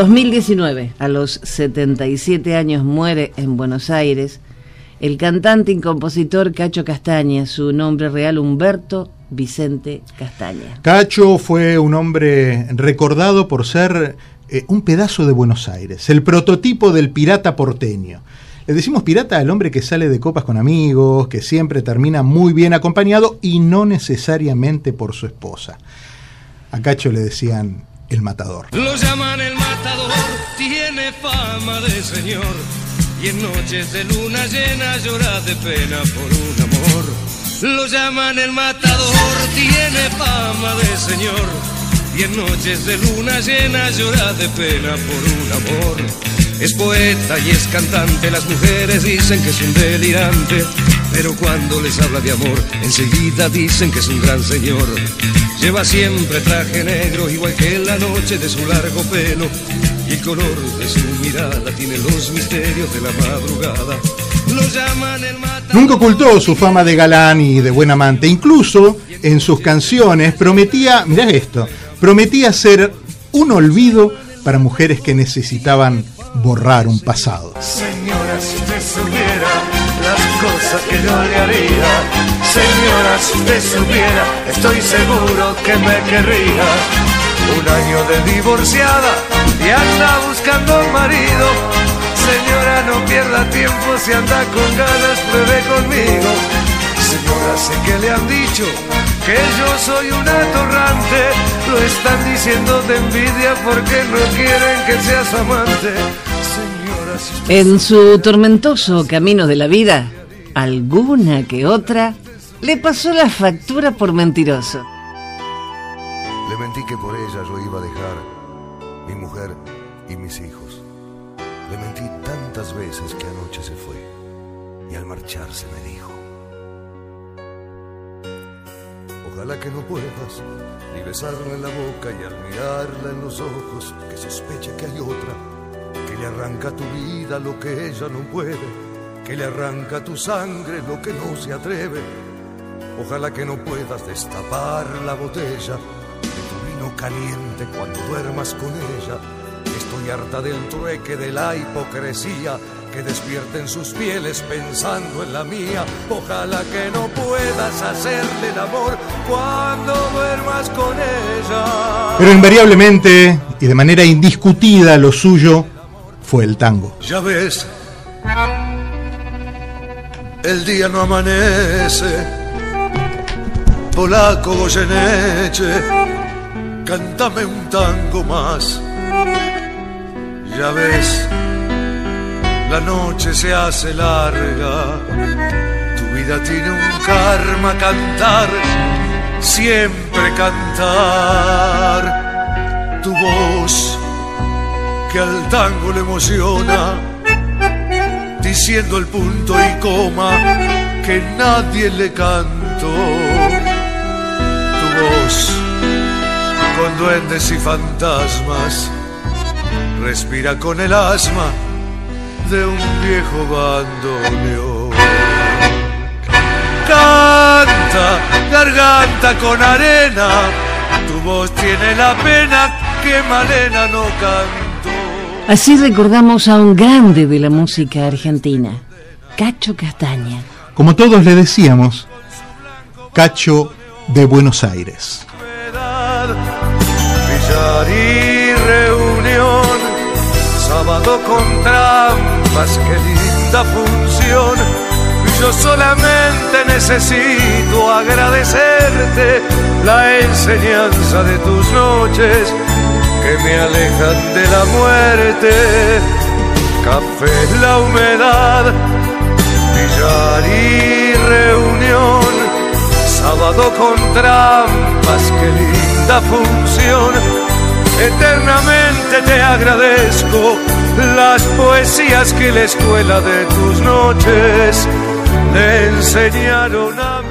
2019, a los 77 años muere en Buenos Aires el cantante y compositor Cacho Castaña, su nombre real Humberto Vicente Castaña. Cacho fue un hombre recordado por ser eh, un pedazo de Buenos Aires, el prototipo del pirata porteño. Le decimos pirata al hombre que sale de copas con amigos, que siempre termina muy bien acompañado y no necesariamente por su esposa. A Cacho le decían el matador. Lo llaman el matador, tiene fama de señor. Y en noches de luna llena llora de pena por un amor. Lo llaman el matador, tiene fama de señor. Y en noches de luna llena llora de pena por un amor. Es poeta y es cantante, las mujeres dicen que es un delirante. Pero cuando les habla de amor, enseguida dicen que es un gran señor. Lleva siempre traje negro, igual que la noche de su largo pelo. Y el color de su mirada tiene los misterios de la madrugada. Lo llaman el Nunca ocultó su fama de galán y de buen amante. Incluso en sus canciones prometía, mirá esto, prometía ser un olvido para mujeres que necesitaban borrar un pasado. Señora, si usted supiera las cosas que yo le haría. Señora, si usted supiera, estoy seguro que me querría. Un año de divorciada y anda buscando marido. Señora, no pierda tiempo si anda con ganas, pruebe conmigo. Señora, sé que le han dicho que yo soy un atorrante. Lo están diciendo de envidia porque no quieren que sea su amante. En su tormentoso camino de la vida, alguna que otra le pasó la factura por mentiroso. Le mentí que por ella yo iba a dejar mi mujer y mis hijos. Le mentí tantas veces que anoche se fue y al marcharse me dijo, ojalá que no puedas ni besarla en la boca y al mirarla en los ojos que sospeche que hay otra que le arranca tu vida lo que ella no puede, que le arranca tu sangre lo que no se atreve. Ojalá que no puedas destapar la botella vino caliente cuando duermas con ella. Estoy harta del trueque, de la hipocresía que despierten sus pieles pensando en la mía. Ojalá que no puedas hacerle el amor cuando duermas con ella. Pero invariablemente y de manera indiscutida lo suyo fue el tango. Ya ves, el día no amanece. Polaco Goyeneche, cántame un tango más. Ya ves, la noche se hace larga. Tu vida tiene un karma cantar, siempre cantar. Tu voz que al tango le emociona, diciendo el punto y coma que nadie le cantó. Tu voz con duendes y fantasmas respira con el asma de un viejo bandoneón. Canta, garganta con arena, tu voz tiene la pena que Malena no canta. Así recordamos a un grande de la música argentina, Cacho Castaña. Como todos le decíamos, Cacho de Buenos Aires. Sábado con trampas, qué linda función. Yo solamente necesito agradecerte la enseñanza de tus noches que me alejan de la muerte. Café, la humedad, billar y reunión. Sábado con trampas, qué linda función. Eternamente te agradezco las poesías que la escuela de tus noches le enseñaron a